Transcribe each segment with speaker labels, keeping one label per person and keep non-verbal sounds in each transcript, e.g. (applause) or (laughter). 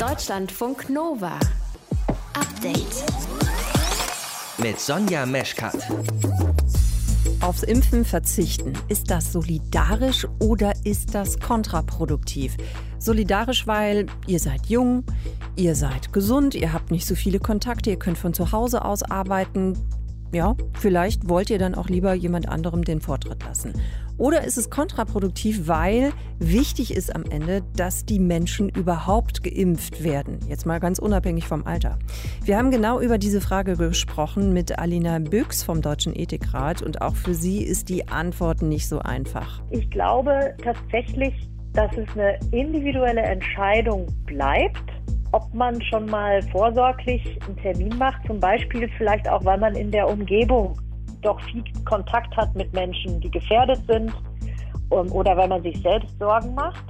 Speaker 1: Deutschlandfunk Nova. Update.
Speaker 2: Mit Sonja Meschkat.
Speaker 3: Aufs Impfen verzichten. Ist das solidarisch oder ist das kontraproduktiv? Solidarisch, weil ihr seid jung, ihr seid gesund, ihr habt nicht so viele Kontakte, ihr könnt von zu Hause aus arbeiten. Ja, vielleicht wollt ihr dann auch lieber jemand anderem den Vortritt lassen. Oder ist es kontraproduktiv, weil wichtig ist am Ende, dass die Menschen überhaupt geimpft werden? Jetzt mal ganz unabhängig vom Alter. Wir haben genau über diese Frage gesprochen mit Alina Büchs vom Deutschen Ethikrat und auch für sie ist die Antwort nicht so einfach.
Speaker 4: Ich glaube tatsächlich, dass es eine individuelle Entscheidung bleibt ob man schon mal vorsorglich einen Termin macht, zum Beispiel vielleicht auch, weil man in der Umgebung doch viel Kontakt hat mit Menschen, die gefährdet sind um, oder weil man sich selbst Sorgen macht.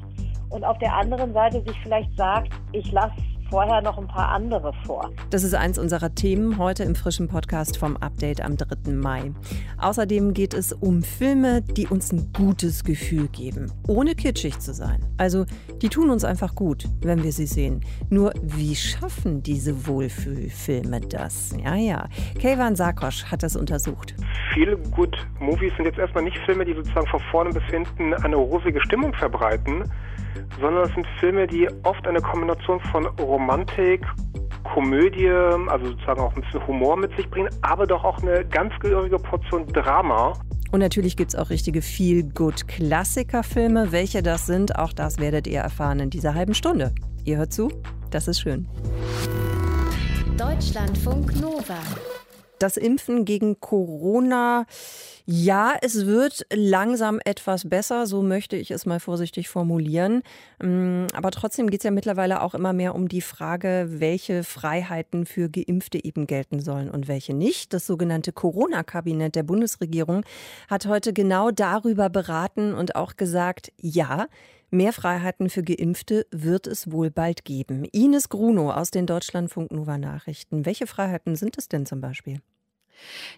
Speaker 4: Und auf der anderen Seite sich vielleicht sagt, ich lasse vorher noch ein paar andere vor.
Speaker 3: Das ist eins unserer Themen heute im frischen Podcast vom Update am 3. Mai. Außerdem geht es um Filme, die uns ein gutes Gefühl geben, ohne kitschig zu sein. Also, die tun uns einfach gut, wenn wir sie sehen. Nur, wie schaffen diese Wohlfühlfilme das? Ja, ja. Kayvan Sarkosch hat das untersucht.
Speaker 5: Viele Good Movies sind jetzt erstmal nicht Filme, die sozusagen von vorne bis hinten eine rosige Stimmung verbreiten, sondern es sind Filme, die oft eine Kombination von Romantik, Komödie, also sozusagen auch ein bisschen Humor mit sich bringen, aber doch auch eine ganz gehörige Portion Drama.
Speaker 3: Und natürlich gibt es auch richtige Feel-Good-Klassiker-Filme. Welche das sind, auch das werdet ihr erfahren in dieser halben Stunde. Ihr hört zu, das ist schön.
Speaker 1: Deutschlandfunk Nova
Speaker 3: das Impfen gegen Corona, ja, es wird langsam etwas besser, so möchte ich es mal vorsichtig formulieren. Mm, aber trotzdem geht es ja mittlerweile auch immer mehr um die Frage, welche Freiheiten für Geimpfte eben gelten sollen und welche nicht. Das sogenannte Corona-Kabinett der Bundesregierung hat heute genau darüber beraten und auch gesagt, ja, Mehr Freiheiten für Geimpfte wird es wohl bald geben. Ines Gruno aus den Deutschlandfunk Nova Nachrichten. Welche Freiheiten sind es denn zum Beispiel?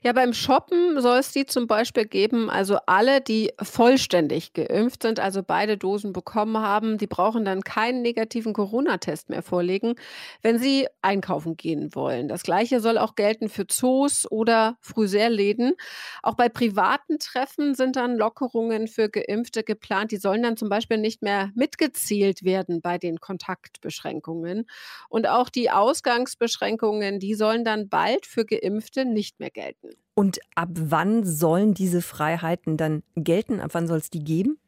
Speaker 6: Ja, beim Shoppen soll es die zum Beispiel geben, also alle, die vollständig geimpft sind, also beide Dosen bekommen haben, die brauchen dann keinen negativen Corona-Test mehr vorlegen, wenn sie einkaufen gehen wollen. Das gleiche soll auch gelten für Zoos oder Friseurläden. Auch bei privaten Treffen sind dann Lockerungen für Geimpfte geplant. Die sollen dann zum Beispiel nicht mehr mitgezählt werden bei den Kontaktbeschränkungen. Und auch die Ausgangsbeschränkungen, die sollen dann bald für Geimpfte nicht mehr gelten.
Speaker 3: Und ab wann sollen diese Freiheiten dann gelten? Ab wann soll es die geben?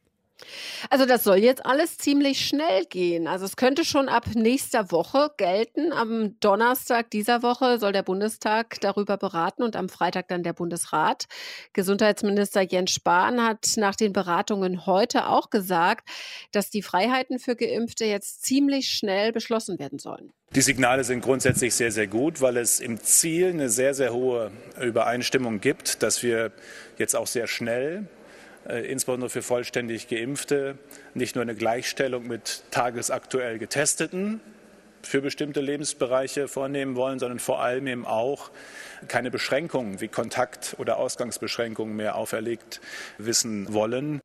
Speaker 6: Also das soll jetzt alles ziemlich schnell gehen. Also es könnte schon ab nächster Woche gelten. Am Donnerstag dieser Woche soll der Bundestag darüber beraten und am Freitag dann der Bundesrat. Gesundheitsminister Jens Spahn hat nach den Beratungen heute auch gesagt, dass die Freiheiten für Geimpfte jetzt ziemlich schnell beschlossen werden sollen.
Speaker 7: Die Signale sind grundsätzlich sehr, sehr gut, weil es im Ziel eine sehr, sehr hohe Übereinstimmung gibt, dass wir jetzt auch sehr schnell insbesondere für vollständig Geimpfte, nicht nur eine Gleichstellung mit tagesaktuell Getesteten für bestimmte Lebensbereiche vornehmen wollen, sondern vor allem eben auch keine Beschränkungen wie Kontakt- oder Ausgangsbeschränkungen mehr auferlegt wissen wollen.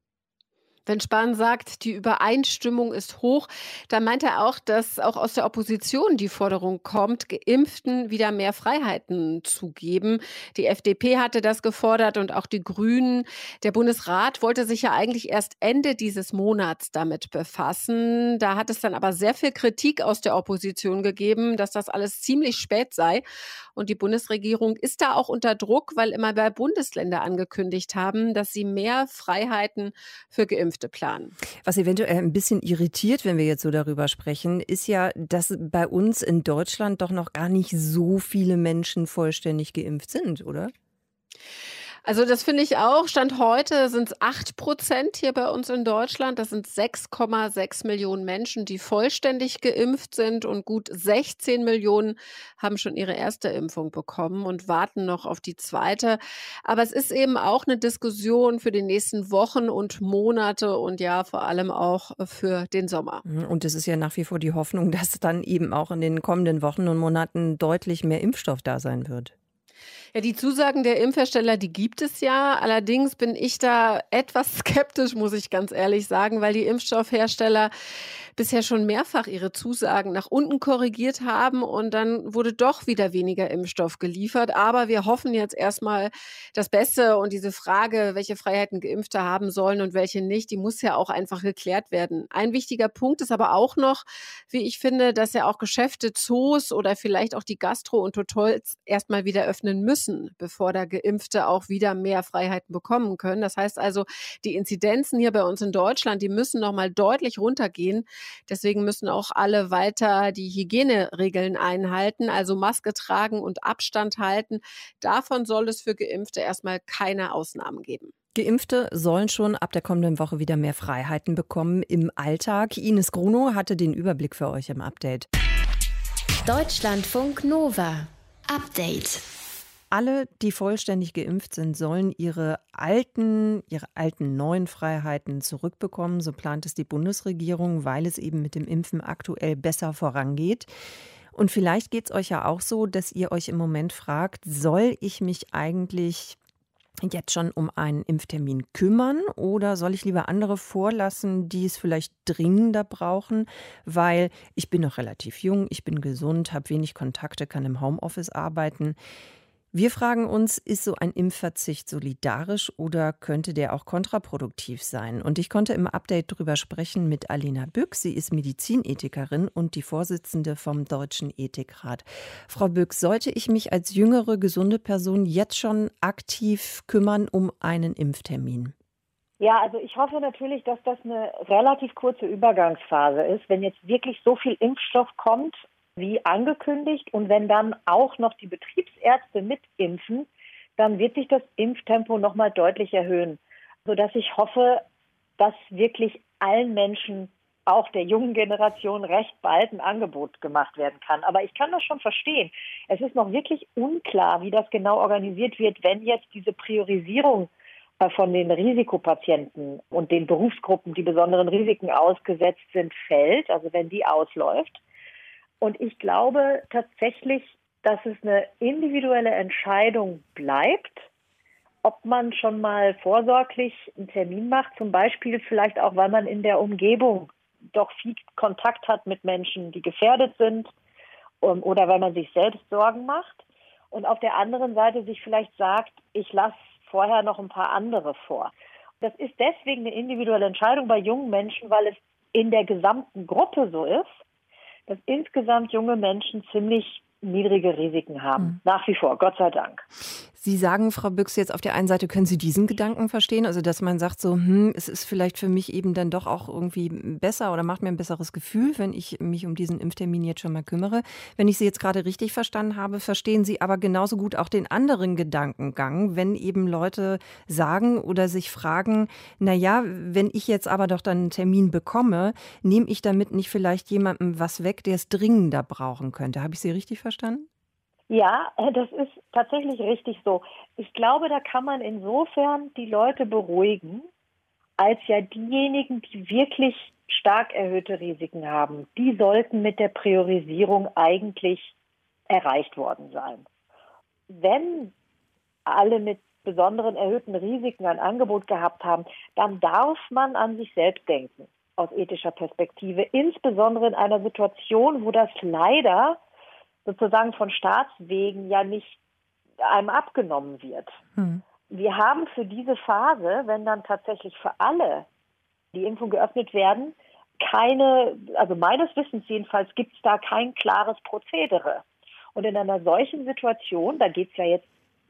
Speaker 6: Wenn Spahn sagt, die Übereinstimmung ist hoch, dann meint er auch, dass auch aus der Opposition die Forderung kommt, Geimpften wieder mehr Freiheiten zu geben. Die FDP hatte das gefordert und auch die Grünen. Der Bundesrat wollte sich ja eigentlich erst Ende dieses Monats damit befassen. Da hat es dann aber sehr viel Kritik aus der Opposition gegeben, dass das alles ziemlich spät sei. Und die Bundesregierung ist da auch unter Druck, weil immer mehr Bundesländer angekündigt haben, dass sie mehr Freiheiten für Geimpfte planen.
Speaker 3: Was eventuell ein bisschen irritiert, wenn wir jetzt so darüber sprechen, ist ja, dass bei uns in Deutschland doch noch gar nicht so viele Menschen vollständig geimpft sind, oder?
Speaker 6: Also das finde ich auch. Stand heute sind es 8 Prozent hier bei uns in Deutschland. Das sind 6,6 Millionen Menschen, die vollständig geimpft sind und gut 16 Millionen haben schon ihre erste Impfung bekommen und warten noch auf die zweite. Aber es ist eben auch eine Diskussion für die nächsten Wochen und Monate und ja vor allem auch für den Sommer.
Speaker 3: Und es ist ja nach wie vor die Hoffnung, dass dann eben auch in den kommenden Wochen und Monaten deutlich mehr Impfstoff da sein wird.
Speaker 6: Ja, die Zusagen der Impfhersteller, die gibt es ja. Allerdings bin ich da etwas (laughs) skeptisch, muss ich ganz ehrlich sagen, weil die Impfstoffhersteller bisher schon mehrfach ihre Zusagen nach unten korrigiert haben und dann wurde doch wieder weniger Impfstoff geliefert. Aber wir hoffen jetzt erstmal das Beste und diese Frage, welche Freiheiten Geimpfte haben sollen und welche nicht, die muss ja auch einfach geklärt werden. Ein wichtiger Punkt ist aber auch noch, wie ich finde, dass ja auch Geschäfte, Zoos oder vielleicht auch die Gastro und Hotels erstmal wieder öffnen müssen, bevor da Geimpfte auch wieder mehr Freiheiten bekommen können. Das heißt also, die Inzidenzen hier bei uns in Deutschland, die müssen noch mal deutlich runtergehen. Deswegen müssen auch alle weiter die Hygieneregeln einhalten, also Maske tragen und Abstand halten. Davon soll es für Geimpfte erstmal keine Ausnahmen geben.
Speaker 3: Geimpfte sollen schon ab der kommenden Woche wieder mehr Freiheiten bekommen im Alltag. Ines Gruno hatte den Überblick für euch im Update.
Speaker 1: Deutschlandfunk Nova. Update.
Speaker 3: Alle, die vollständig geimpft sind, sollen ihre alten, ihre alten neuen Freiheiten zurückbekommen. So plant es die Bundesregierung, weil es eben mit dem Impfen aktuell besser vorangeht. Und vielleicht geht es euch ja auch so, dass ihr euch im Moment fragt, soll ich mich eigentlich jetzt schon um einen Impftermin kümmern oder soll ich lieber andere vorlassen, die es vielleicht dringender brauchen, weil ich bin noch relativ jung, ich bin gesund, habe wenig Kontakte, kann im Homeoffice arbeiten. Wir fragen uns, ist so ein Impfverzicht solidarisch oder könnte der auch kontraproduktiv sein? Und ich konnte im Update darüber sprechen mit Alina Bück. Sie ist Medizinethikerin und die Vorsitzende vom Deutschen Ethikrat. Frau Bück, sollte ich mich als jüngere, gesunde Person jetzt schon aktiv kümmern um einen Impftermin?
Speaker 4: Ja, also ich hoffe natürlich, dass das eine relativ kurze Übergangsphase ist. Wenn jetzt wirklich so viel Impfstoff kommt wie angekündigt. Und wenn dann auch noch die Betriebsärzte mitimpfen, dann wird sich das Impftempo nochmal deutlich erhöhen, sodass ich hoffe, dass wirklich allen Menschen, auch der jungen Generation, recht bald ein Angebot gemacht werden kann. Aber ich kann das schon verstehen. Es ist noch wirklich unklar, wie das genau organisiert wird, wenn jetzt diese Priorisierung äh, von den Risikopatienten und den Berufsgruppen, die besonderen Risiken ausgesetzt sind, fällt, also wenn die ausläuft. Und ich glaube tatsächlich, dass es eine individuelle Entscheidung bleibt, ob man schon mal vorsorglich einen Termin macht, zum Beispiel vielleicht auch, weil man in der Umgebung doch viel Kontakt hat mit Menschen, die gefährdet sind um, oder weil man sich selbst Sorgen macht. Und auf der anderen Seite sich vielleicht sagt, ich lasse vorher noch ein paar andere vor. Das ist deswegen eine individuelle Entscheidung bei jungen Menschen, weil es in der gesamten Gruppe so ist, dass insgesamt junge Menschen ziemlich niedrige Risiken haben. Mhm. Nach wie vor, Gott sei Dank.
Speaker 3: Sie sagen, Frau Büchs, jetzt auf der einen Seite können Sie diesen Gedanken verstehen, also dass man sagt so, hm, es ist vielleicht für mich eben dann doch auch irgendwie besser oder macht mir ein besseres Gefühl, wenn ich mich um diesen Impftermin jetzt schon mal kümmere. Wenn ich Sie jetzt gerade richtig verstanden habe, verstehen Sie aber genauso gut auch den anderen Gedankengang, wenn eben Leute sagen oder sich fragen, na ja, wenn ich jetzt aber doch dann einen Termin bekomme, nehme ich damit nicht vielleicht jemandem was weg, der es dringender brauchen könnte. Habe ich Sie richtig verstanden?
Speaker 4: Ja, äh, das ist tatsächlich richtig so. Ich glaube, da kann man insofern die Leute beruhigen, als ja diejenigen, die wirklich stark erhöhte Risiken haben, die sollten mit der Priorisierung eigentlich erreicht worden sein. Wenn alle mit besonderen erhöhten Risiken ein Angebot gehabt haben, dann darf man an sich selbst denken aus ethischer Perspektive, insbesondere in einer Situation, wo das leider sozusagen von Staatswegen ja nicht einem abgenommen wird. Hm. Wir haben für diese Phase, wenn dann tatsächlich für alle die Impfung geöffnet werden, keine, also meines Wissens jedenfalls, gibt es da kein klares Prozedere. Und in einer solchen Situation, da geht es ja jetzt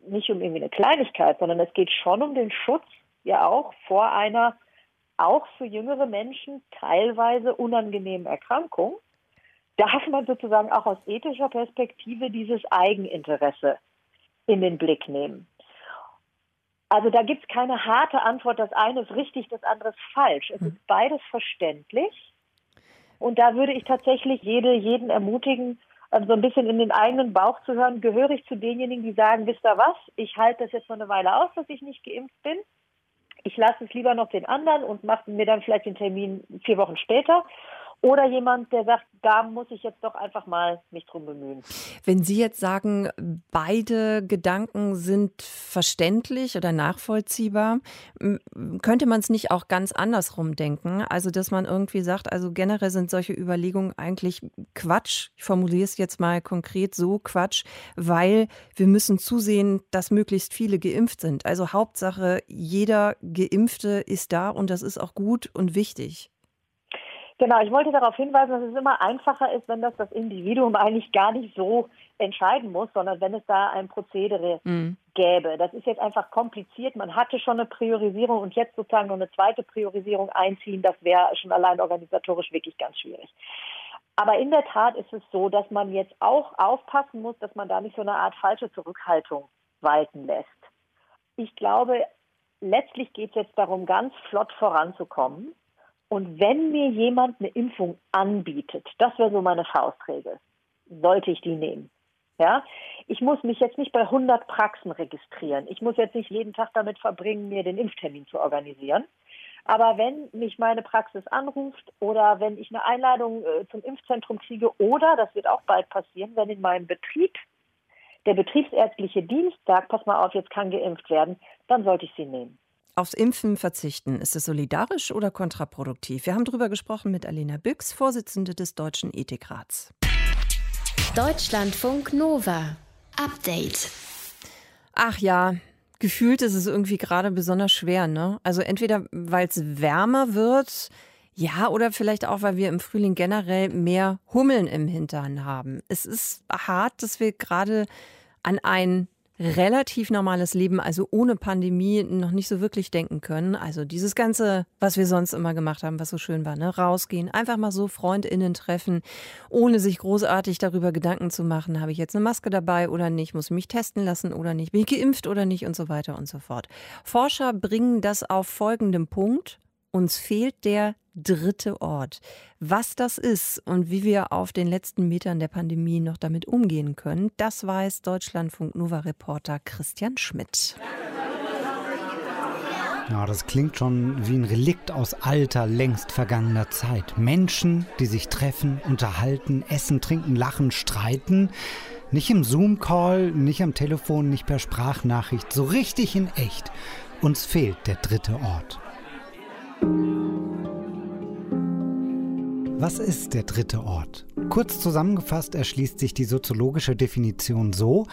Speaker 4: nicht um irgendwie eine Kleinigkeit, sondern es geht schon um den Schutz ja auch vor einer auch für jüngere Menschen teilweise unangenehmen Erkrankung darf man sozusagen auch aus ethischer Perspektive dieses Eigeninteresse in den Blick nehmen. Also da gibt es keine harte Antwort, das eine ist richtig, das andere ist falsch. Es ist beides verständlich. Und da würde ich tatsächlich jede, jeden ermutigen, ähm, so ein bisschen in den eigenen Bauch zu hören, gehöre ich zu denjenigen, die sagen, wisst ihr was, ich halte das jetzt noch eine Weile aus, dass ich nicht geimpft bin. Ich lasse es lieber noch den anderen und mache mir dann vielleicht den Termin vier Wochen später. Oder jemand, der sagt, da muss ich jetzt doch einfach mal mich drum bemühen.
Speaker 3: Wenn Sie jetzt sagen, beide Gedanken sind verständlich oder nachvollziehbar, könnte man es nicht auch ganz andersrum denken? Also, dass man irgendwie sagt, also generell sind solche Überlegungen eigentlich Quatsch. Ich formuliere es jetzt mal konkret so Quatsch, weil wir müssen zusehen, dass möglichst viele geimpft sind. Also Hauptsache, jeder Geimpfte ist da und das ist auch gut und wichtig.
Speaker 4: Genau, ich wollte darauf hinweisen, dass es immer einfacher ist, wenn das das Individuum eigentlich gar nicht so entscheiden muss, sondern wenn es da ein Prozedere mhm. gäbe. Das ist jetzt einfach kompliziert. Man hatte schon eine Priorisierung und jetzt sozusagen noch eine zweite Priorisierung einziehen, das wäre schon allein organisatorisch wirklich ganz schwierig. Aber in der Tat ist es so, dass man jetzt auch aufpassen muss, dass man da nicht so eine Art falsche Zurückhaltung walten lässt. Ich glaube, letztlich geht es jetzt darum, ganz flott voranzukommen. Und wenn mir jemand eine Impfung anbietet, das wäre so meine Faustregel, sollte ich die nehmen. Ja, ich muss mich jetzt nicht bei 100 Praxen registrieren. Ich muss jetzt nicht jeden Tag damit verbringen, mir den Impftermin zu organisieren. Aber wenn mich meine Praxis anruft oder wenn ich eine Einladung äh, zum Impfzentrum kriege oder, das wird auch bald passieren, wenn in meinem Betrieb der betriebsärztliche Dienst sagt, pass mal auf, jetzt kann geimpft werden, dann sollte ich sie nehmen.
Speaker 3: Aufs Impfen verzichten, ist es solidarisch oder kontraproduktiv? Wir haben darüber gesprochen mit Alena Büchs, Vorsitzende des Deutschen Ethikrats.
Speaker 1: Deutschlandfunk Nova. Update.
Speaker 3: Ach ja, gefühlt ist es irgendwie gerade besonders schwer, ne? Also entweder weil es wärmer wird, ja, oder vielleicht auch, weil wir im Frühling generell mehr Hummeln im Hintern haben. Es ist hart, dass wir gerade an ein relativ normales Leben, also ohne Pandemie, noch nicht so wirklich denken können. Also dieses Ganze, was wir sonst immer gemacht haben, was so schön war, ne? rausgehen, einfach mal so FreundInnen treffen, ohne sich großartig darüber Gedanken zu machen, habe ich jetzt eine Maske dabei oder nicht, muss ich mich testen lassen oder nicht, bin ich geimpft oder nicht und so weiter und so fort. Forscher bringen das auf folgendem Punkt. Uns fehlt der dritte Ort. Was das ist und wie wir auf den letzten Metern der Pandemie noch damit umgehen können, das weiß Deutschlandfunk Nova Reporter Christian Schmidt.
Speaker 8: Ja, das klingt schon wie ein Relikt aus alter, längst vergangener Zeit. Menschen, die sich treffen, unterhalten, essen, trinken, lachen, streiten. Nicht im Zoom-Call, nicht am Telefon, nicht per Sprachnachricht, so richtig in echt. Uns fehlt der dritte Ort. Was ist der dritte Ort? Kurz zusammengefasst erschließt sich die soziologische Definition so,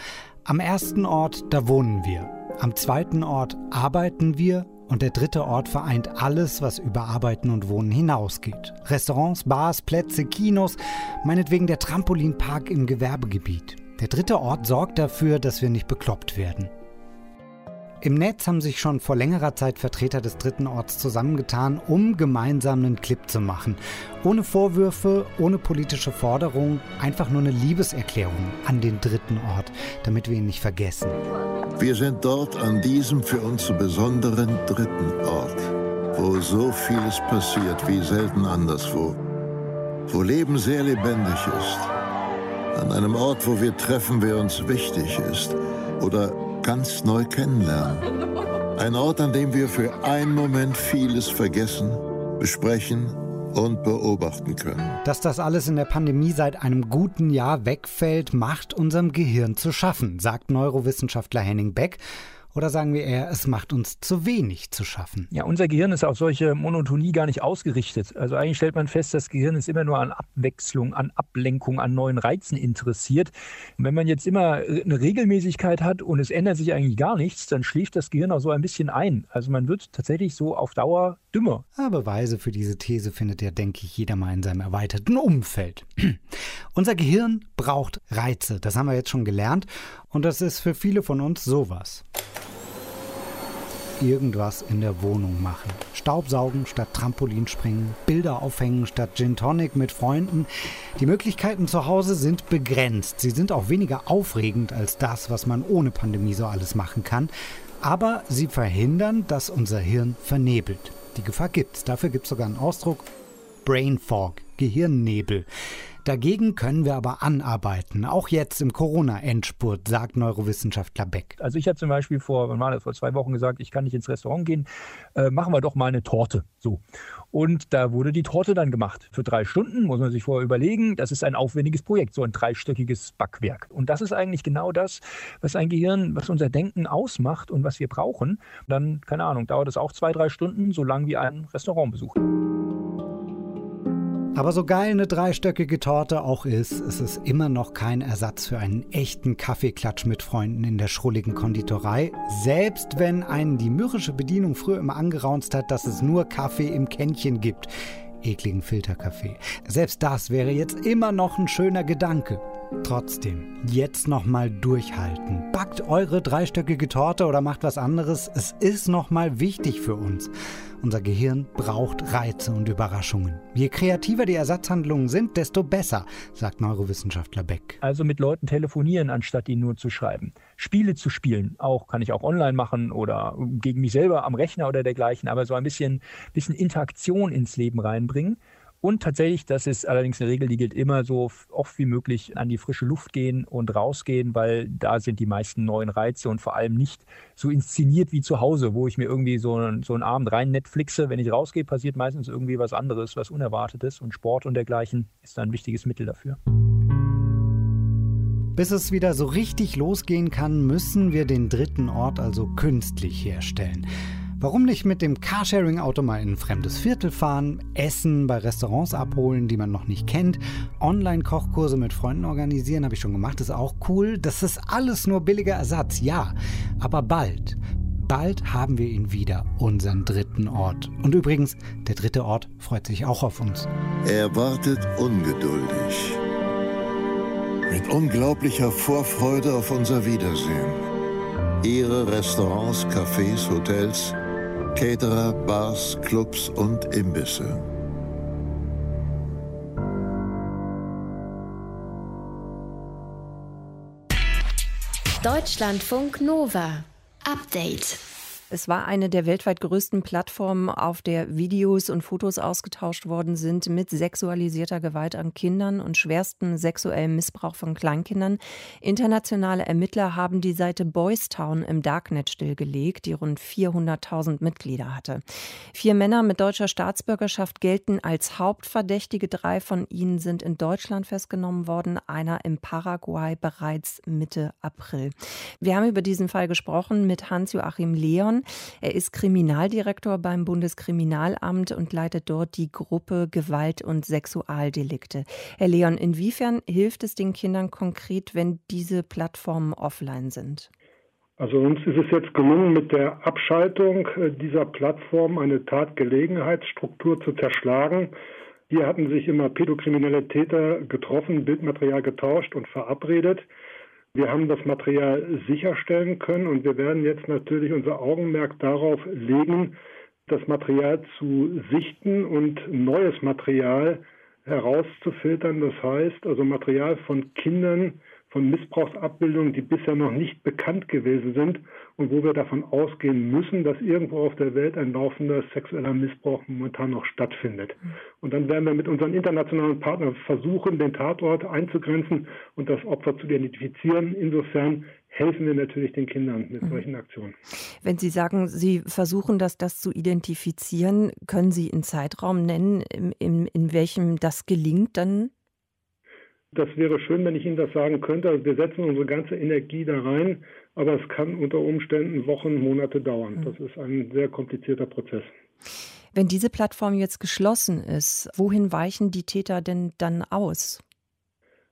Speaker 8: am ersten Ort, da wohnen wir, am zweiten Ort arbeiten wir und der dritte Ort vereint alles, was über Arbeiten und Wohnen hinausgeht. Restaurants, Bars, Plätze, Kinos, meinetwegen der Trampolinpark im Gewerbegebiet. Der dritte Ort sorgt dafür, dass wir nicht bekloppt werden. Im Netz haben sich schon vor längerer Zeit Vertreter des dritten Orts zusammengetan, um gemeinsam einen Clip zu machen. Ohne Vorwürfe, ohne politische Forderung, einfach nur eine Liebeserklärung an den dritten Ort, damit wir ihn nicht vergessen.
Speaker 9: Wir sind dort an diesem für uns so besonderen dritten Ort, wo so vieles passiert wie selten anderswo, wo Leben sehr lebendig ist, an einem Ort, wo wir treffen, wer uns wichtig ist oder ganz neu kennenlernen. Ein Ort, an dem wir für einen Moment vieles vergessen, besprechen und beobachten können.
Speaker 8: Dass das alles in der Pandemie seit einem guten Jahr wegfällt, macht unserem Gehirn zu schaffen, sagt Neurowissenschaftler Henning Beck. Oder sagen wir eher, es macht uns zu wenig zu schaffen?
Speaker 10: Ja, unser Gehirn ist auf solche Monotonie gar nicht ausgerichtet. Also eigentlich stellt man fest, das Gehirn ist immer nur an Abwechslung, an Ablenkung, an neuen Reizen interessiert. Und wenn man jetzt immer eine Regelmäßigkeit hat und es ändert sich eigentlich gar nichts, dann schläft das Gehirn auch so ein bisschen ein. Also man wird tatsächlich so auf Dauer dümmer.
Speaker 8: Ja, Beweise für diese These findet ja, denke ich, jeder mal in seinem erweiterten Umfeld. (clears throat) Unser Gehirn braucht Reize, das haben wir jetzt schon gelernt. Und das ist für viele von uns sowas irgendwas in der Wohnung machen. Staubsaugen statt Trampolinspringen, Bilder aufhängen statt Gin Tonic mit Freunden. Die Möglichkeiten zu Hause sind begrenzt. Sie sind auch weniger aufregend als das, was man ohne Pandemie so alles machen kann. Aber sie verhindern, dass unser Hirn vernebelt. Die Gefahr gibt's. Dafür gibt es sogar einen Ausdruck Brain Fog, Gehirnnebel. Dagegen können wir aber anarbeiten, auch jetzt im Corona-Endspurt, sagt Neurowissenschaftler Beck.
Speaker 10: Also ich habe zum Beispiel vor, wann vor zwei Wochen gesagt, ich kann nicht ins Restaurant gehen, äh, machen wir doch mal eine Torte. So. Und da wurde die Torte dann gemacht. Für drei Stunden muss man sich vorher überlegen, das ist ein aufwendiges Projekt, so ein dreistöckiges Backwerk. Und das ist eigentlich genau das, was ein Gehirn, was unser Denken ausmacht und was wir brauchen. Dann, keine Ahnung, dauert es auch zwei, drei Stunden, so lang wie ein Restaurantbesuch.
Speaker 8: Aber so geil eine dreistöckige Torte auch ist, ist es immer noch kein Ersatz für einen echten Kaffeeklatsch mit Freunden in der schrulligen Konditorei. Selbst wenn einen die mürrische Bedienung früher immer angeraunzt hat, dass es nur Kaffee im Kännchen gibt. Ekligen Filterkaffee. Selbst das wäre jetzt immer noch ein schöner Gedanke. Trotzdem, jetzt nochmal durchhalten. Backt eure dreistöckige Torte oder macht was anderes. Es ist nochmal wichtig für uns. Unser Gehirn braucht Reize und Überraschungen. Je kreativer die Ersatzhandlungen sind, desto besser, sagt Neurowissenschaftler Beck.
Speaker 10: Also mit Leuten telefonieren, anstatt ihnen nur zu schreiben. Spiele zu spielen, auch kann ich auch online machen oder gegen mich selber am Rechner oder dergleichen, aber so ein bisschen, bisschen Interaktion ins Leben reinbringen. Und tatsächlich, das ist allerdings eine Regel, die gilt immer so oft wie möglich an die frische Luft gehen und rausgehen, weil da sind die meisten neuen Reize und vor allem nicht so inszeniert wie zu Hause, wo ich mir irgendwie so, so einen Abend rein Netflixe. Wenn ich rausgehe, passiert meistens irgendwie was anderes, was Unerwartetes und Sport und dergleichen ist da ein wichtiges Mittel dafür.
Speaker 8: Bis es wieder so richtig losgehen kann, müssen wir den dritten Ort also künstlich herstellen. Warum nicht mit dem Carsharing-Auto mal in ein fremdes Viertel fahren, Essen bei Restaurants abholen, die man noch nicht kennt, Online-Kochkurse mit Freunden organisieren, habe ich schon gemacht, ist auch cool. Das ist alles nur billiger Ersatz, ja. Aber bald, bald haben wir ihn wieder, unseren dritten Ort. Und übrigens, der dritte Ort freut sich auch auf uns.
Speaker 9: Er wartet ungeduldig. Mit unglaublicher Vorfreude auf unser Wiedersehen. Ihre Restaurants, Cafés, Hotels – Caterer, Bars, Clubs und Imbisse.
Speaker 1: Deutschlandfunk Nova. Update.
Speaker 3: Es war eine der weltweit größten Plattformen, auf der Videos und Fotos ausgetauscht worden sind mit sexualisierter Gewalt an Kindern und schwerstem sexuellem Missbrauch von Kleinkindern. Internationale Ermittler haben die Seite Boys Town im Darknet stillgelegt, die rund 400.000 Mitglieder hatte. Vier Männer mit deutscher Staatsbürgerschaft gelten als Hauptverdächtige. Drei von ihnen sind in Deutschland festgenommen worden, einer im Paraguay bereits Mitte April. Wir haben über diesen Fall gesprochen mit Hans-Joachim Leon. Er ist Kriminaldirektor beim Bundeskriminalamt und leitet dort die Gruppe Gewalt und Sexualdelikte. Herr Leon, inwiefern hilft es den Kindern konkret, wenn diese Plattformen offline sind?
Speaker 11: Also uns ist es jetzt gelungen, mit der Abschaltung äh, dieser Plattform eine Tatgelegenheitsstruktur zu zerschlagen. Hier hatten sich immer pädokriminelle Täter getroffen, Bildmaterial getauscht und verabredet. Wir haben das Material sicherstellen können und wir werden jetzt natürlich unser Augenmerk darauf legen, das Material zu sichten und neues Material herauszufiltern. Das heißt also Material von Kindern, von Missbrauchsabbildungen, die bisher noch nicht bekannt gewesen sind und wo wir davon ausgehen müssen, dass irgendwo auf der Welt ein laufender sexueller Missbrauch momentan noch stattfindet. Und dann werden wir mit unseren internationalen Partnern versuchen, den Tatort einzugrenzen und das Opfer zu identifizieren. Insofern helfen wir natürlich den Kindern mit mhm. solchen Aktionen.
Speaker 3: Wenn Sie sagen, Sie versuchen das, das zu identifizieren, können Sie einen Zeitraum nennen, in, in, in welchem das gelingt dann?
Speaker 11: Das wäre schön, wenn ich Ihnen das sagen könnte. Also wir setzen unsere ganze Energie da rein, aber es kann unter Umständen Wochen, Monate dauern. Mhm. Das ist ein sehr komplizierter Prozess.
Speaker 3: Wenn diese Plattform jetzt geschlossen ist, wohin weichen die Täter denn dann aus?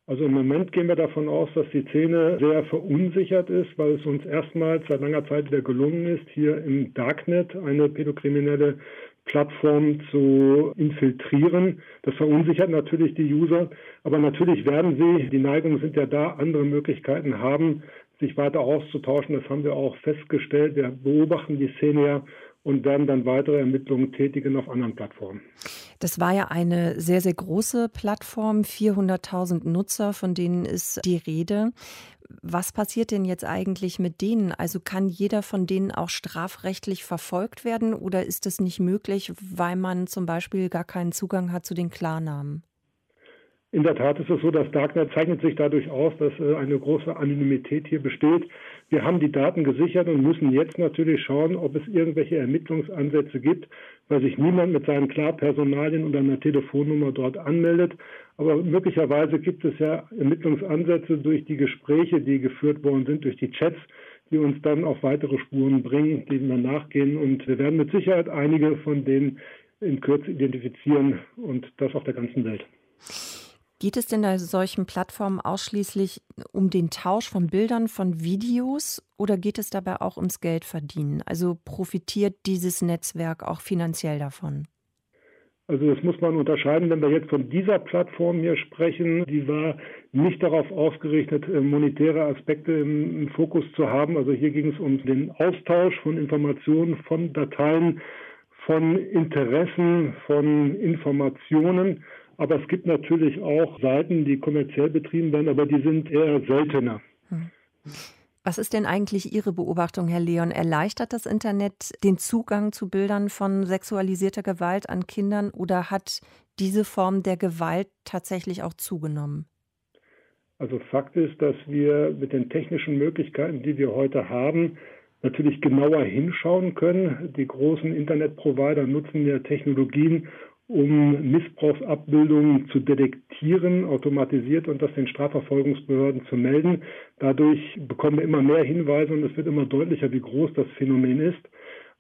Speaker 11: Also im Moment gehen wir davon aus, dass die Szene sehr verunsichert ist, weil es uns erstmals seit langer Zeit wieder gelungen ist, hier im Darknet eine pädokriminelle Plattform zu infiltrieren. Das verunsichert natürlich die User, aber natürlich werden sie, die Neigungen sind ja da, andere Möglichkeiten haben, sich weiter auszutauschen. Das haben wir auch festgestellt. Wir beobachten die Szene ja und werden dann weitere Ermittlungen tätigen auf anderen Plattformen.
Speaker 3: Das war ja eine sehr, sehr große Plattform, 400.000 Nutzer, von denen ist die Rede. Was passiert denn jetzt eigentlich mit denen? Also kann jeder von denen auch strafrechtlich verfolgt werden oder ist das nicht möglich, weil man zum Beispiel gar keinen Zugang hat zu den Klarnamen?
Speaker 11: In der Tat ist es so, dass Darknet zeichnet sich dadurch aus, dass äh, eine große Anonymität hier besteht. Wir haben die Daten gesichert und müssen jetzt natürlich schauen, ob es irgendwelche Ermittlungsansätze gibt, weil sich niemand mit seinen Klarpersonalien und einer Telefonnummer dort anmeldet. Aber möglicherweise gibt es ja Ermittlungsansätze durch die Gespräche, die geführt worden sind, durch die Chats, die uns dann auf weitere Spuren bringen, denen wir nachgehen. Und wir werden mit Sicherheit einige von denen in Kürze identifizieren und das auf der ganzen Welt.
Speaker 3: Geht es denn bei solchen Plattformen ausschließlich um den Tausch von Bildern, von Videos oder geht es dabei auch ums Geldverdienen? Also profitiert dieses Netzwerk auch finanziell davon?
Speaker 11: Also das muss man unterscheiden, wenn wir jetzt von dieser Plattform hier sprechen, die war nicht darauf ausgerichtet, äh, monetäre Aspekte im, Fokus zu haben. Also hier ging es um den Austausch von Informationen, von Dateien, von Interessen, von Informationen. Aber es gibt natürlich auch Seiten, die kommerziell betrieben werden, aber die sind eher seltener. Hm.
Speaker 3: Was ist denn eigentlich Ihre Beobachtung, Herr Leon? Erleichtert das Internet den Zugang zu Bildern von sexualisierter Gewalt an Kindern oder hat diese Form der Gewalt tatsächlich auch zugenommen?
Speaker 11: Also Fakt ist, dass wir mit den technischen Möglichkeiten, die wir heute haben, natürlich genauer hinschauen können. Die großen Internetprovider nutzen ja Technologien, um Missbrauchsabbildungen zu detektieren, automatisiert und das den Strafverfolgungsbehörden zu melden. Dadurch bekommen wir immer mehr Hinweise und es wird immer deutlicher, wie groß das Phänomen ist.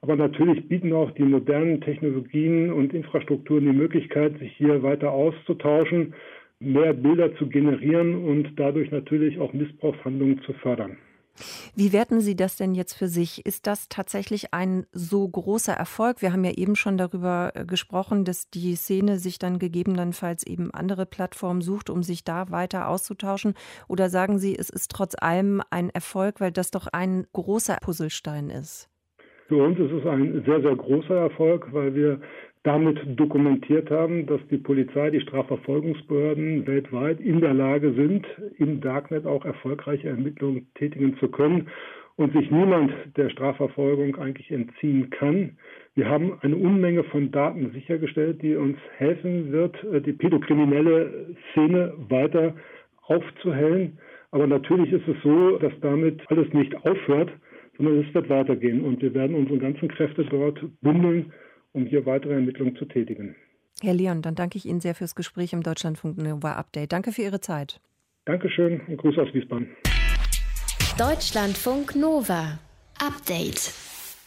Speaker 11: Aber natürlich bieten auch die modernen Technologien und Infrastrukturen die Möglichkeit, sich hier weiter auszutauschen, mehr Bilder zu generieren und dadurch natürlich auch Missbrauchshandlungen zu fördern.
Speaker 3: Wie werten Sie das denn jetzt für sich? Ist das tatsächlich ein so großer Erfolg? Wir haben ja eben schon darüber äh, gesprochen, dass die Szene sich dann gegebenenfalls eben andere Plattformen sucht, um sich da weiter auszutauschen. Oder sagen Sie, es ist trotz allem ein Erfolg, weil das doch ein großer Puzzlestein ist?
Speaker 11: Für uns ist es ein sehr, sehr großer Erfolg, weil wir damit dokumentiert haben, dass die Polizei, die Strafverfolgungsbehörden weltweit in der Lage sind, im Darknet auch erfolgreiche Ermittlungen tätigen zu können und sich niemand der Strafverfolgung eigentlich entziehen kann. Wir haben eine Unmenge von Daten sichergestellt, die uns helfen wird, die pädokriminelle Szene weiter aufzuhellen. Aber natürlich ist es so, dass damit alles nicht aufhört, sondern es wird weitergehen. Und wir werden unsere ganzen Kräfte dort bündeln, um hier weitere Ermittlungen zu tätigen.
Speaker 3: Herr Leon, dann danke ich Ihnen sehr fürs Gespräch im Deutschlandfunk Nova Update. Danke für Ihre Zeit.
Speaker 11: Dankeschön und Grüße aus Wiesbaden.
Speaker 1: Deutschlandfunk Nova Update.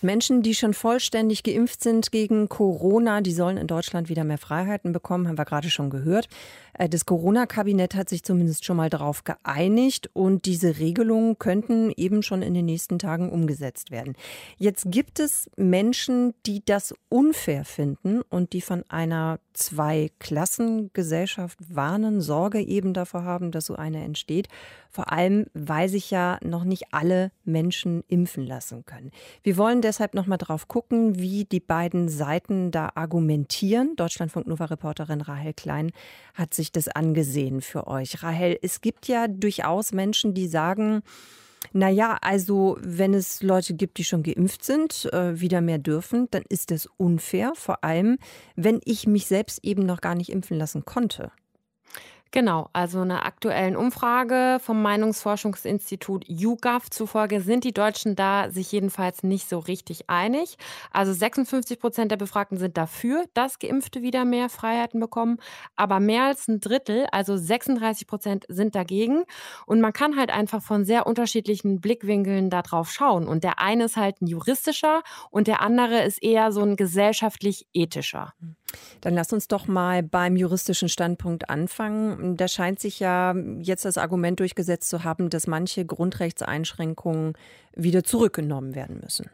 Speaker 3: Menschen, die schon vollständig geimpft sind gegen Corona, die sollen in Deutschland wieder mehr Freiheiten bekommen, haben wir gerade schon gehört. Äh, das Corona-Kabinett hat sich zumindest schon mal darauf geeinigt und diese Regelungen könnten eben schon in den nächsten Tagen umgesetzt werden. Jetzt gibt es Menschen, die das unfair finden und die von einer Zwei-Klassen-Gesellschaft warnen, Sorge eben davor haben, dass so eine entsteht. Vor allem, weil sich ja noch nicht alle Menschen impfen lassen können. Wir wollen deshalb noch mal drauf gucken, wie die beiden Seiten da argumentieren. Deutschlandfunk Nova Reporterin Rahel Klein hat sich das angesehen für euch. Rahel, es gibt ja durchaus Menschen, die sagen, naja, also wenn es Leute gibt, die schon geimpft sind, äh, wieder mehr dürfen, dann ist das unfair, vor allem wenn ich mich selbst eben noch gar nicht impfen lassen konnte.
Speaker 12: Genau, also einer aktuellen Umfrage vom Meinungsforschungsinstitut YouGov zufolge sind die Deutschen da sich jedenfalls nicht so richtig einig. Also 56 Prozent der Befragten sind dafür, dass Geimpfte wieder mehr Freiheiten bekommen, aber mehr als ein Drittel, also 36 Prozent sind dagegen. Und man kann halt einfach von sehr unterschiedlichen Blickwinkeln darauf schauen. Und der eine ist halt ein juristischer und der andere ist eher so ein gesellschaftlich-ethischer.
Speaker 3: Dann lass uns doch mal beim juristischen Standpunkt anfangen. Da scheint sich ja jetzt das Argument durchgesetzt zu haben, dass manche Grundrechtseinschränkungen wieder zurückgenommen werden müssen.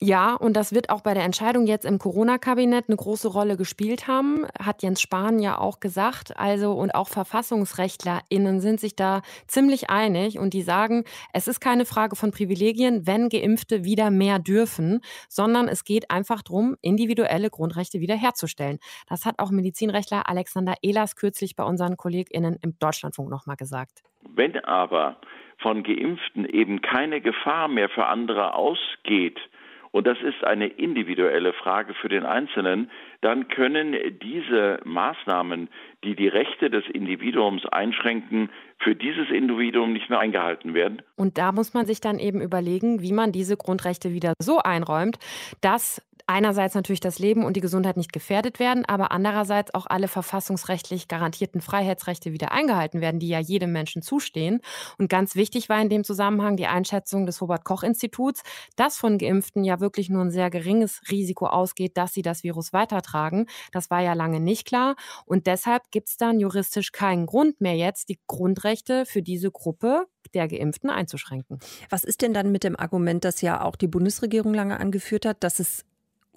Speaker 12: Ja, und das wird auch bei der Entscheidung jetzt im Corona-Kabinett eine große Rolle gespielt haben, hat Jens Spahn ja auch gesagt. Also, und auch VerfassungsrechtlerInnen sind sich da ziemlich einig und die sagen, es ist keine Frage von Privilegien, wenn Geimpfte wieder mehr dürfen, sondern es geht einfach darum, individuelle Grundrechte wiederherzustellen. Das hat auch Medizinrechtler Alexander Ehlers kürzlich bei unseren KollegInnen im Deutschlandfunk nochmal gesagt.
Speaker 13: Wenn aber von Geimpften eben keine Gefahr mehr für andere ausgeht, und das ist eine individuelle Frage für den Einzelnen, dann können diese Maßnahmen, die die Rechte des Individuums einschränken, für dieses Individuum nicht mehr eingehalten werden.
Speaker 12: Und da muss man sich dann eben überlegen, wie man diese Grundrechte wieder so einräumt, dass einerseits natürlich das Leben und die Gesundheit nicht gefährdet werden, aber andererseits auch alle verfassungsrechtlich garantierten Freiheitsrechte wieder eingehalten werden, die ja jedem Menschen zustehen. Und ganz wichtig war in dem Zusammenhang die Einschätzung des Robert Koch Instituts, dass von Geimpften ja wirklich nur ein sehr geringes Risiko ausgeht, dass sie das Virus weitertragen. Das war ja lange nicht klar. Und deshalb gibt es dann juristisch keinen Grund mehr jetzt, die Grundrechte für diese Gruppe der Geimpften einzuschränken.
Speaker 3: Was ist denn dann mit dem Argument, das ja auch die Bundesregierung lange angeführt hat, dass es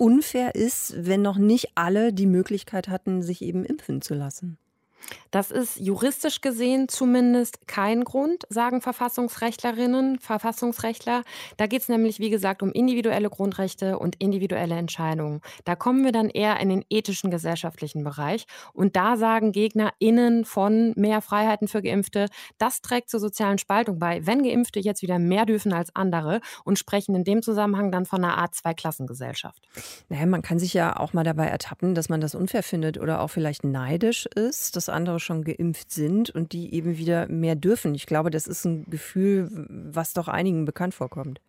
Speaker 3: unfair ist, wenn noch nicht alle die Möglichkeit hatten, sich eben impfen zu lassen.
Speaker 12: Das ist juristisch gesehen zumindest kein Grund, sagen Verfassungsrechtlerinnen, Verfassungsrechtler. Da geht es nämlich, wie gesagt, um individuelle Grundrechte und individuelle Entscheidungen. Da kommen wir dann eher in den ethischen gesellschaftlichen Bereich. Und da sagen GegnerInnen von mehr Freiheiten für Geimpfte, das trägt zur sozialen Spaltung bei, wenn Geimpfte jetzt wieder mehr dürfen als andere und sprechen in dem Zusammenhang dann von einer Art Zweiklassengesellschaft.
Speaker 3: Naja, man kann sich ja auch mal dabei ertappen, dass man das unfair findet oder auch vielleicht neidisch ist. Das andere schon geimpft sind und die eben wieder mehr dürfen. Ich glaube, das ist ein Gefühl, was doch einigen bekannt vorkommt.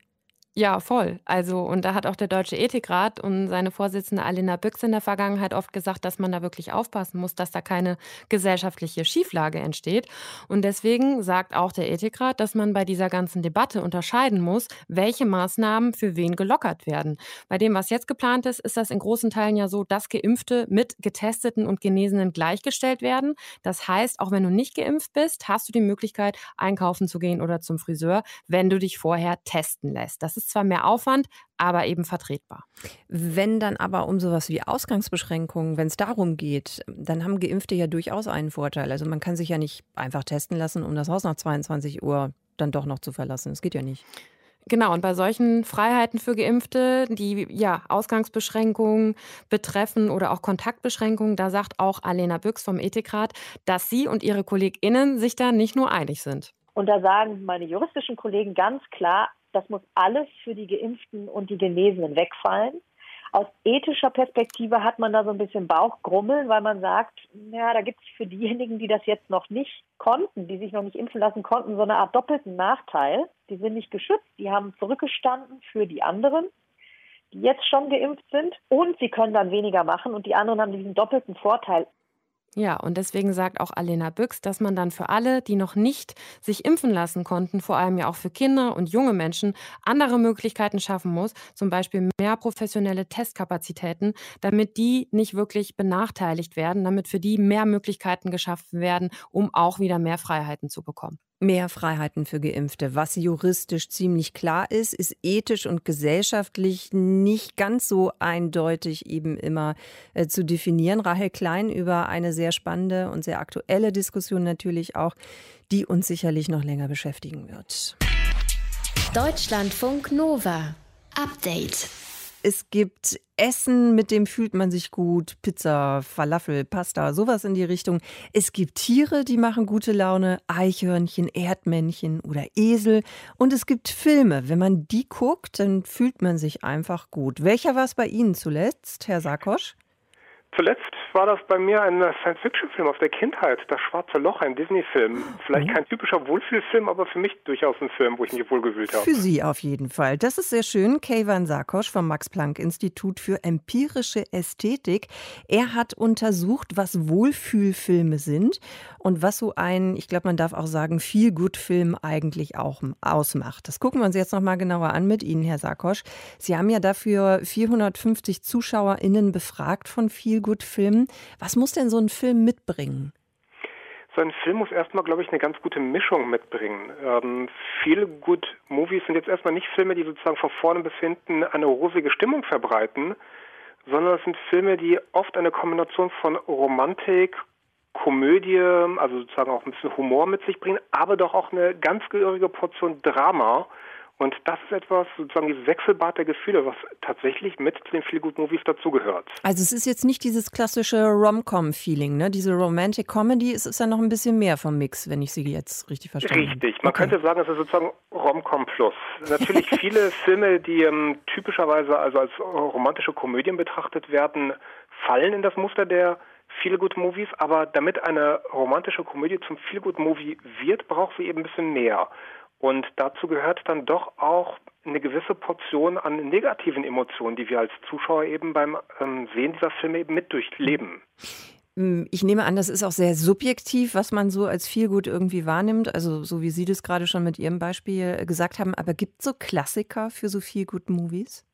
Speaker 12: Ja, voll. Also, und da hat auch der Deutsche Ethikrat und seine Vorsitzende Alina Büchs in der Vergangenheit oft gesagt, dass man da wirklich aufpassen muss, dass da keine gesellschaftliche Schieflage entsteht. Und deswegen sagt auch der Ethikrat, dass man bei dieser ganzen Debatte unterscheiden muss, welche Maßnahmen für wen gelockert werden. Bei dem, was jetzt geplant ist, ist das in großen Teilen ja so, dass Geimpfte mit Getesteten und Genesenen gleichgestellt werden. Das heißt, auch wenn du nicht geimpft bist, hast du die Möglichkeit, einkaufen zu gehen oder zum Friseur, wenn du dich vorher testen lässt. Das ist ist zwar mehr Aufwand, aber eben vertretbar.
Speaker 3: Wenn dann aber um sowas wie Ausgangsbeschränkungen, wenn es darum geht, dann haben Geimpfte ja durchaus einen Vorteil. Also man kann sich ja nicht einfach testen lassen, um das Haus nach 22 Uhr dann doch noch zu verlassen. Das geht ja nicht.
Speaker 12: Genau, und bei solchen Freiheiten für Geimpfte, die ja Ausgangsbeschränkungen betreffen oder auch Kontaktbeschränkungen, da sagt auch Alena Büchs vom Ethikrat, dass sie und ihre KollegInnen sich da nicht nur einig sind.
Speaker 4: Und da sagen meine juristischen Kollegen ganz klar, das muss alles für die Geimpften und die Genesenen wegfallen. Aus ethischer Perspektive hat man da so ein bisschen Bauchgrummeln, weil man sagt, ja, da gibt es für diejenigen, die das jetzt noch nicht konnten, die sich noch nicht impfen lassen konnten, so eine Art doppelten Nachteil. Die sind nicht geschützt, die haben zurückgestanden für die anderen, die jetzt schon geimpft sind und sie können dann weniger machen und die anderen haben diesen doppelten Vorteil.
Speaker 12: Ja, und deswegen sagt auch Alena Büchs, dass man dann für alle, die noch nicht sich impfen lassen konnten, vor allem ja auch für Kinder und junge Menschen, andere Möglichkeiten schaffen muss, zum Beispiel mehr professionelle Testkapazitäten, damit die nicht wirklich benachteiligt werden, damit für die mehr Möglichkeiten geschaffen werden, um auch wieder mehr Freiheiten zu bekommen.
Speaker 3: Mehr Freiheiten für Geimpfte. Was juristisch ziemlich klar ist, ist ethisch und gesellschaftlich nicht ganz so eindeutig eben immer äh, zu definieren. Rahel Klein über eine sehr spannende und sehr aktuelle Diskussion natürlich auch, die uns sicherlich noch länger beschäftigen wird.
Speaker 1: Deutschlandfunk Nova. Update.
Speaker 3: Es gibt Essen, mit dem fühlt man sich gut. Pizza, Falafel, Pasta, sowas in die Richtung. Es gibt Tiere, die machen gute Laune. Eichhörnchen, Erdmännchen oder Esel. Und es gibt Filme. Wenn man die guckt, dann fühlt man sich einfach gut. Welcher war es bei Ihnen zuletzt, Herr Sakosch?
Speaker 5: Zuletzt war das bei mir ein Science-Fiction-Film aus der Kindheit, Das Schwarze Loch, ein Disney-Film. Vielleicht mhm. kein typischer Wohlfühlfilm, aber für mich durchaus ein Film, wo ich mich wohlgefühlt habe.
Speaker 3: Für Sie auf jeden Fall. Das ist sehr schön. Kayvan Sarkosch vom Max-Planck-Institut für empirische Ästhetik. Er hat untersucht, was Wohlfühlfilme sind und was so ein, ich glaube, man darf auch sagen, viel gut Film eigentlich auch ausmacht. Das gucken wir uns jetzt nochmal genauer an mit Ihnen, Herr Sarkosch. Sie haben ja dafür 450 ZuschauerInnen befragt von viel Feelgood-Film. Was muss denn so ein Film mitbringen?
Speaker 5: So ein Film muss erstmal, glaube ich, eine ganz gute Mischung mitbringen. Ähm, Feel-Good-Movies sind jetzt erstmal nicht Filme, die sozusagen von vorne bis hinten eine rosige Stimmung verbreiten, sondern es sind Filme, die oft eine Kombination von Romantik, Komödie, also sozusagen auch ein bisschen Humor mit sich bringen, aber doch auch eine ganz gehörige Portion Drama Und das ist etwas, sozusagen dieses Wechselbad der Gefühle, was tatsächlich mit zu den Feelgood-Movies dazugehört.
Speaker 3: Also es ist jetzt nicht dieses klassische Rom-Com-Feeling, ne? Diese Romantic Comedy, es ist ja noch ein bisschen mehr vom Mix, wenn ich Sie jetzt richtig verstanden
Speaker 5: habe. Richtig, man okay. könnte sagen, es ist sozusagen Rom-Com Plus. Natürlich (laughs) viele Filme, die ähm, typischerweise also als romantische Komödien betrachtet werden, fallen in das Muster der Feel-Good-Movies, aber damit eine romantische Komödie zum Feel-Good-Movie wird, braucht sie eben ein bisschen mehr. Und dazu gehört dann doch auch eine gewisse Portion an negativen Emotionen, die wir als Zuschauer eben beim ähm, Sehen dieser Filme eben mit durchleben.
Speaker 3: Hm, ich nehme an, das ist auch sehr subjektiv, was man so als Feelgood irgendwie wahrnimmt. Also so wie Sie das gerade schon mit Ihrem Beispiel äh, gesagt haben. Aber gibt es so Klassiker für so Feelgood-Movies?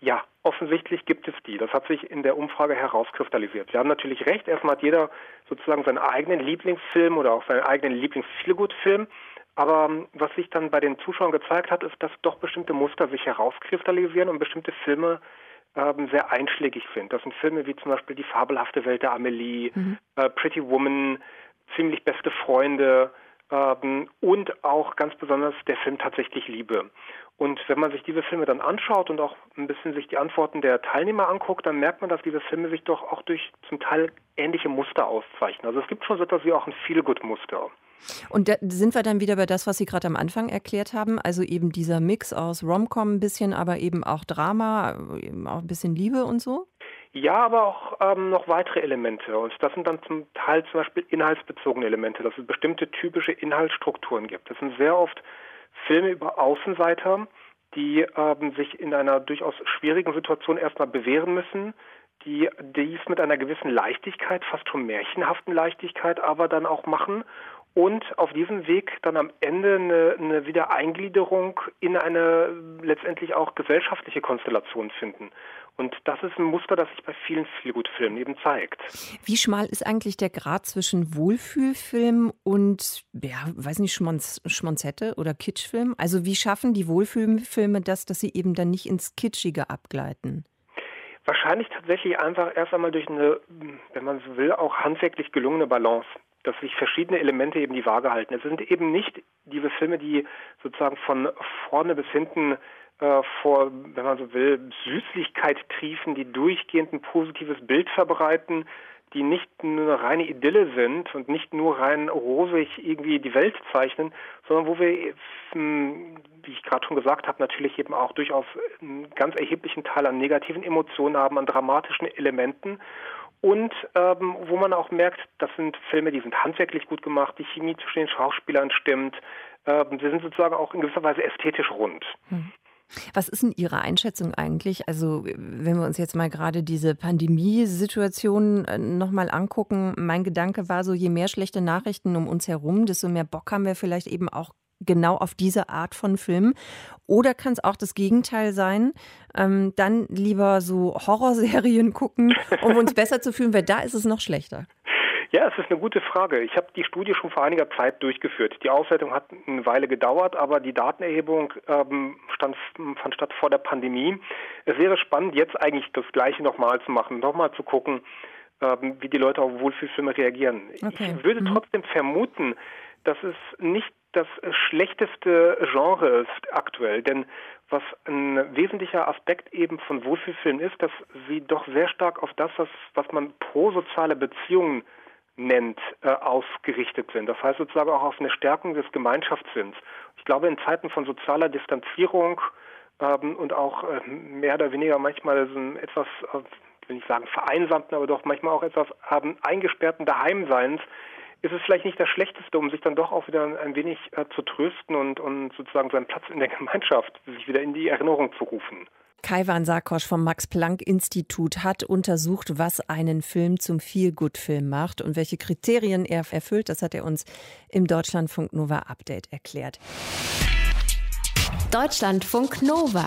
Speaker 5: Ja, offensichtlich gibt es die. Das hat sich in der Umfrage herauskristallisiert. Sie haben natürlich recht. Erstmal hat jeder sozusagen seinen eigenen Lieblingsfilm oder auch seinen eigenen Lieblings-Feelgood-Film. Aber ähm, was sich dann bei den Zuschauern gezeigt hat, ist, dass doch bestimmte Muster sich herauskristallisieren und bestimmte Filme ähm, sehr einschlägig sind. Das sind Filme wie zum Beispiel Die fabelhafte Welt der Amelie, mhm. äh, Pretty Woman, Ziemlich beste Freunde ähm, und auch ganz besonders der Film Tatsächlich Liebe. Und wenn man sich diese Filme dann anschaut und auch ein bisschen sich die Antworten der Teilnehmer anguckt, dann merkt man, dass diese Filme sich doch auch durch zum Teil ähnliche Muster auszeichnen. Also es gibt schon so etwas wie auch ein Feel-Good-Muster.
Speaker 3: Und da sind wir dann wieder bei das, was Sie gerade am Anfang erklärt haben, also eben dieser Mix aus Romcom ein bisschen, aber eben auch Drama, eben auch ein bisschen Liebe und so?
Speaker 5: Ja, aber auch ähm, noch weitere Elemente. Und das sind dann zum Teil zum Beispiel inhaltsbezogene Elemente, dass es bestimmte typische Inhaltsstrukturen gibt. Das sind sehr oft Filme über Außenseiter, die ähm, sich in einer durchaus schwierigen Situation erstmal bewähren müssen, die dies mit einer gewissen Leichtigkeit, fast schon märchenhaften Leichtigkeit, aber dann auch machen und auf diesem Weg dann am Ende eine, eine Wiedereingliederung in eine letztendlich auch gesellschaftliche Konstellation finden. Und das ist ein Muster, das sich bei vielen Feelgood-Filmen eben zeigt.
Speaker 3: Wie schmal ist eigentlich der Grad zwischen Wohlfühlfilm und, ja, weiß nicht, Schmonz, Schmonzette oder Kitschfilm? Also wie schaffen die Wohlfühlfilme das, dass sie eben dann nicht ins Kitschige abgleiten?
Speaker 5: Wahrscheinlich tatsächlich einfach erst einmal durch eine, wenn man so will, auch handwerklich gelungene Balance dass sich verschiedene Elemente eben die Waage halten. Es sind eben nicht diese Filme, die sozusagen von vorne bis hinten äh, vor, wenn man so will, Süßlichkeit triefen, die durchgehend ein positives Bild verbreiten, die nicht nur eine reine Idylle sind und nicht nur rein rosig irgendwie die Welt zeichnen, sondern wo wir, hm, wie ich gerade schon gesagt habe, natürlich eben auch durchaus einen ganz erheblichen Teil an negativen Emotionen haben, an dramatischen Elementen und ähm, wo man auch merkt, das sind Filme, die sind handwerklich gut gemacht, die Chemie zwischen den Schauspielern stimmt, ähm, sie sind sozusagen auch in gewisser Weise ästhetisch rund.
Speaker 3: Hm. Was ist denn Ihre Einschätzung eigentlich? Also, wenn wir uns jetzt mal gerade diese Pandemiesituation äh, nochmal angucken, mein Gedanke war so, je mehr schlechte Nachrichten um uns herum, desto mehr Bock haben wir vielleicht eben auch genau auf diese Art von Film? Oder kann es auch das Gegenteil sein? Ähm, dann lieber so Horrorserien (laughs) gucken, um uns besser zu fühlen, weil da ist es noch schlechter.
Speaker 5: Ja, es ist eine gute Frage. Ich habe die Studie schon vor einiger Zeit durchgeführt. Die Auswertung hat eine Weile gedauert, aber die Datenerhebung ähm, stand, fand statt vor der Pandemie. Es wäre spannend, jetzt eigentlich das Gleiche nochmal zu machen, nochmal zu gucken, ähm, wie die Leute auf Wohlfühlfilme reagieren. Okay. Ich würde mhm. trotzdem vermuten, dass es nicht das schlechteste Genre ist aktuell, denn was ein wesentlicher Aspekt eben von Wohlfühlfilmen ist, dass sie doch sehr stark auf das, was, was man prosoziale Beziehungen nennt, äh, ausgerichtet sind. Das heißt sozusagen auch auf eine Stärkung des Gemeinschaftssinns. Ich glaube, in Zeiten von sozialer Distanzierung ähm, und auch äh, mehr oder weniger manchmal so ein etwas, äh, will ich sagen, vereinsamten, aber doch manchmal auch etwas eingesperrten Daheimseins, ist es vielleicht nicht das Schlechteste, um sich dann doch auch wieder ein wenig äh, zu trösten und, und sozusagen seinen Platz in der Gemeinschaft, sich wieder in die Erinnerung zu rufen.
Speaker 3: Kaiwan Sarkosch vom Max-Planck-Institut hat untersucht, was einen Film zum Feel-Good-Film macht und welche Kriterien er erfüllt. Das hat er uns im Deutschlandfunk Nova Update erklärt.
Speaker 1: Deutschlandfunk Nova